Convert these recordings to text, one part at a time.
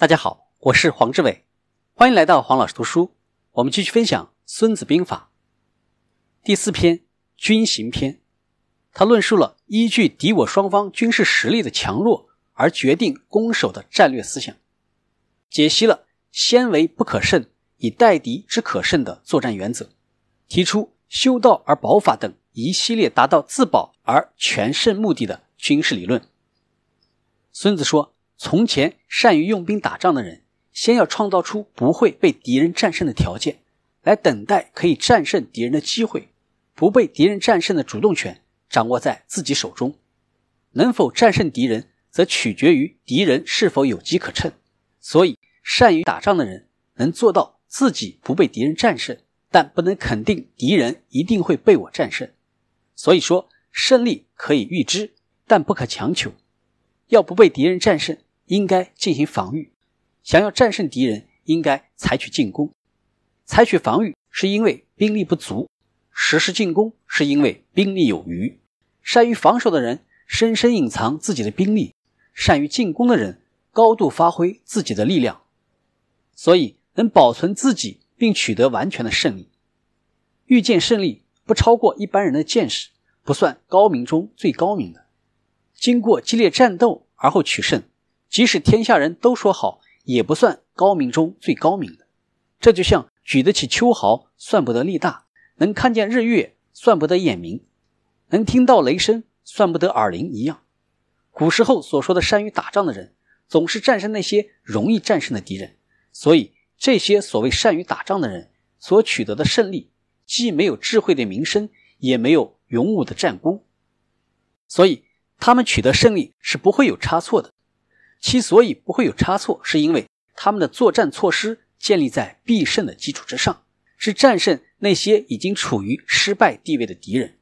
大家好，我是黄志伟，欢迎来到黄老师读书。我们继续分享《孙子兵法》第四篇《军行篇》，他论述了依据敌我双方军事实力的强弱而决定攻守的战略思想，解析了“先为不可胜，以待敌之可胜”的作战原则，提出“修道而保法”等一系列达到自保而全胜目的的军事理论。孙子说。从前善于用兵打仗的人，先要创造出不会被敌人战胜的条件，来等待可以战胜敌人的机会。不被敌人战胜的主动权掌握在自己手中，能否战胜敌人，则取决于敌人是否有机可乘。所以，善于打仗的人能做到自己不被敌人战胜，但不能肯定敌人一定会被我战胜。所以说，胜利可以预知，但不可强求。要不被敌人战胜。应该进行防御，想要战胜敌人，应该采取进攻。采取防御是因为兵力不足，实施进攻是因为兵力有余。善于防守的人深深隐藏自己的兵力，善于进攻的人高度发挥自己的力量，所以能保存自己并取得完全的胜利。遇见胜利不超过一般人的见识，不算高明中最高明的。经过激烈战斗而后取胜。即使天下人都说好，也不算高明中最高明的。这就像举得起秋毫，算不得力大；能看见日月，算不得眼明；能听到雷声，算不得耳灵一样。古时候所说的善于打仗的人，总是战胜那些容易战胜的敌人。所以，这些所谓善于打仗的人所取得的胜利，既没有智慧的名声，也没有勇武的战功。所以，他们取得胜利是不会有差错的。其所以不会有差错，是因为他们的作战措施建立在必胜的基础之上，是战胜那些已经处于失败地位的敌人。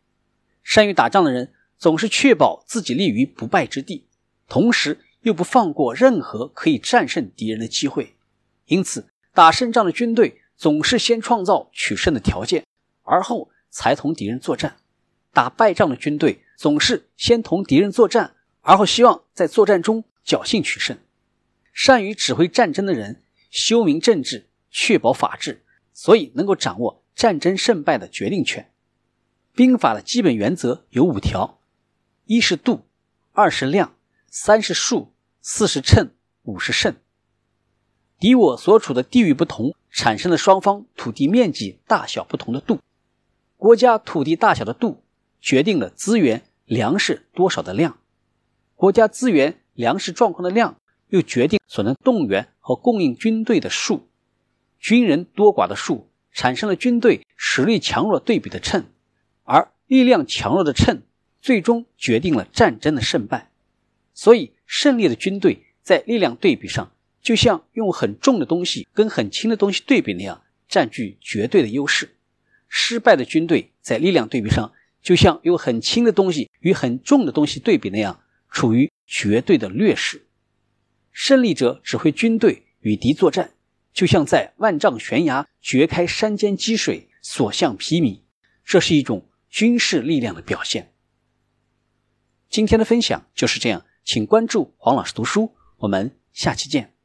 善于打仗的人总是确保自己立于不败之地，同时又不放过任何可以战胜敌人的机会。因此，打胜仗的军队总是先创造取胜的条件，而后才同敌人作战；打败仗的军队总是先同敌人作战，而后希望在作战中。侥幸取胜，善于指挥战争的人，修明政治，确保法治，所以能够掌握战争胜败的决定权。兵法的基本原则有五条：一是度，二是量，三是数，四是称，五是胜。敌我所处的地域不同，产生了双方土地面积大小不同的度。国家土地大小的度，决定了资源粮食多少的量。国家资源。粮食状况的量，又决定所能动员和供应军队的数，军人多寡的数，产生了军队实力强弱对比的称，而力量强弱的称，最终决定了战争的胜败。所以，胜利的军队在力量对比上，就像用很重的东西跟很轻的东西对比那样，占据绝对的优势；失败的军队在力量对比上，就像用很轻的东西与很重的东西对比那样，处于。绝对的劣势，胜利者指挥军队与敌作战，就像在万丈悬崖掘开山间积水，所向披靡。这是一种军事力量的表现。今天的分享就是这样，请关注黄老师读书，我们下期见。